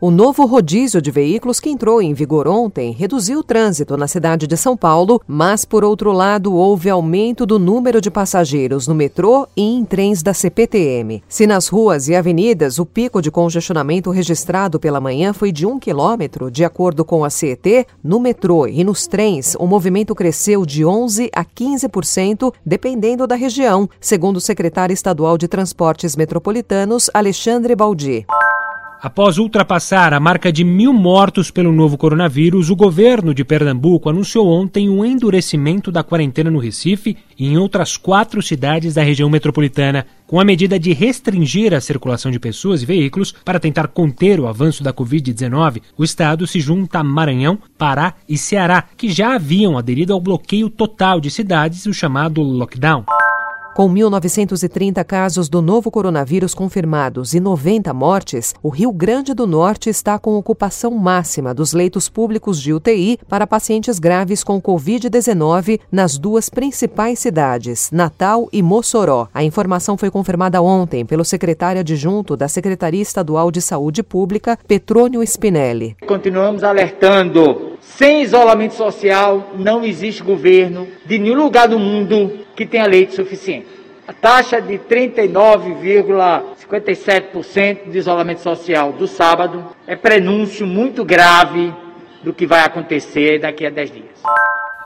O novo rodízio de veículos que entrou em vigor ontem reduziu o trânsito na cidade de São Paulo, mas, por outro lado, houve aumento do número de passageiros no metrô e em trens da CPTM. Se nas ruas e avenidas o pico de congestionamento registrado pela manhã foi de um quilômetro, de acordo com a CET, no metrô e nos trens o movimento cresceu de 11% a 15%, dependendo da região, segundo o secretário estadual de Transportes Metropolitanos, Alexandre Baldi. Após ultrapassar a marca de mil mortos pelo novo coronavírus, o governo de Pernambuco anunciou ontem um endurecimento da quarentena no Recife e em outras quatro cidades da região metropolitana, com a medida de restringir a circulação de pessoas e veículos para tentar conter o avanço da Covid-19. O estado se junta a Maranhão, Pará e Ceará, que já haviam aderido ao bloqueio total de cidades, o chamado lockdown. Com 1.930 casos do novo coronavírus confirmados e 90 mortes, o Rio Grande do Norte está com ocupação máxima dos leitos públicos de UTI para pacientes graves com Covid-19 nas duas principais cidades, Natal e Mossoró. A informação foi confirmada ontem pelo secretário adjunto da Secretaria Estadual de Saúde Pública, Petrônio Spinelli. Continuamos alertando sem isolamento social, não existe governo de nenhum lugar do mundo que tenha leite suficiente. A taxa de 39,57% de isolamento social do sábado é prenúncio muito grave do que vai acontecer daqui a 10 dias.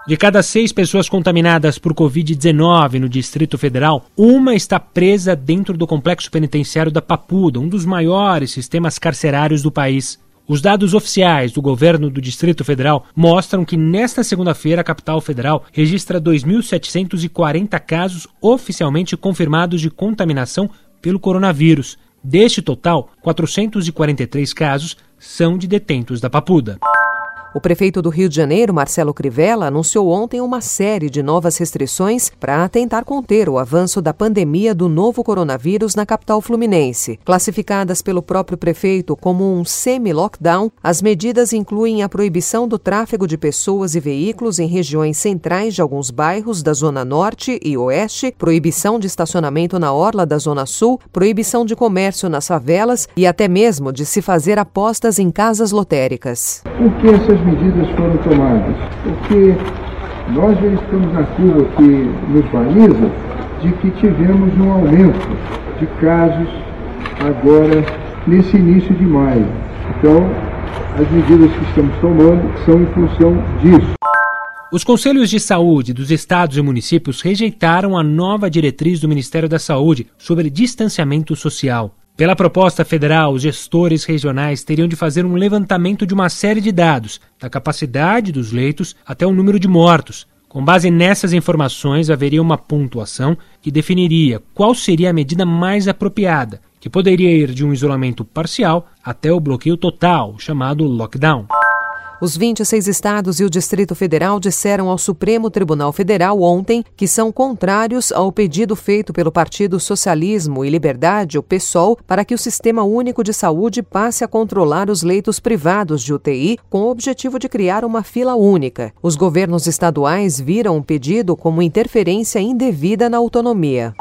De cada seis pessoas contaminadas por Covid-19 no Distrito Federal, uma está presa dentro do complexo penitenciário da Papuda, um dos maiores sistemas carcerários do país. Os dados oficiais do governo do Distrito Federal mostram que nesta segunda-feira a capital federal registra 2.740 casos oficialmente confirmados de contaminação pelo coronavírus. Deste total, 443 casos são de detentos da Papuda. O prefeito do Rio de Janeiro, Marcelo Crivella, anunciou ontem uma série de novas restrições para tentar conter o avanço da pandemia do novo coronavírus na capital fluminense. Classificadas pelo próprio prefeito como um semi-lockdown, as medidas incluem a proibição do tráfego de pessoas e veículos em regiões centrais de alguns bairros da Zona Norte e Oeste, proibição de estacionamento na orla da Zona Sul, proibição de comércio nas favelas e até mesmo de se fazer apostas em casas lotéricas. Por que essas medidas foram tomadas? Porque nós verificamos na curva que nos baliza de que tivemos um aumento de casos agora nesse início de maio. Então, as medidas que estamos tomando são em função disso. Os conselhos de saúde dos estados e municípios rejeitaram a nova diretriz do Ministério da Saúde sobre distanciamento social. Pela proposta federal, os gestores regionais teriam de fazer um levantamento de uma série de dados, da capacidade dos leitos até o número de mortos. Com base nessas informações, haveria uma pontuação que definiria qual seria a medida mais apropriada, que poderia ir de um isolamento parcial até o bloqueio total, chamado lockdown. Os 26 estados e o Distrito Federal disseram ao Supremo Tribunal Federal ontem que são contrários ao pedido feito pelo Partido Socialismo e Liberdade, o PSOL, para que o Sistema Único de Saúde passe a controlar os leitos privados de UTI com o objetivo de criar uma fila única. Os governos estaduais viram o pedido como interferência indevida na autonomia.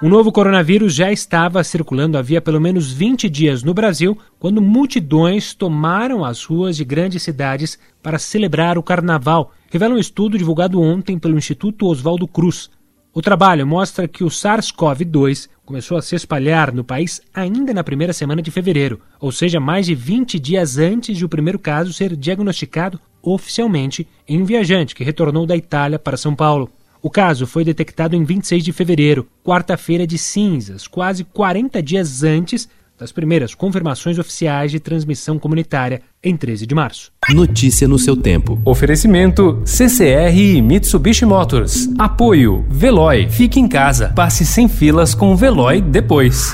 O novo coronavírus já estava circulando havia pelo menos 20 dias no Brasil, quando multidões tomaram as ruas de grandes cidades para celebrar o carnaval, revela um estudo divulgado ontem pelo Instituto Oswaldo Cruz. O trabalho mostra que o SARS-CoV-2 começou a se espalhar no país ainda na primeira semana de fevereiro, ou seja, mais de 20 dias antes de o primeiro caso ser diagnosticado oficialmente em um viajante que retornou da Itália para São Paulo. O caso foi detectado em 26 de fevereiro, quarta-feira de cinzas, quase 40 dias antes das primeiras confirmações oficiais de transmissão comunitária em 13 de março. Notícia no seu tempo. Oferecimento CCR e Mitsubishi Motors. Apoio Veloy. Fique em casa. Passe sem filas com o Veloy depois.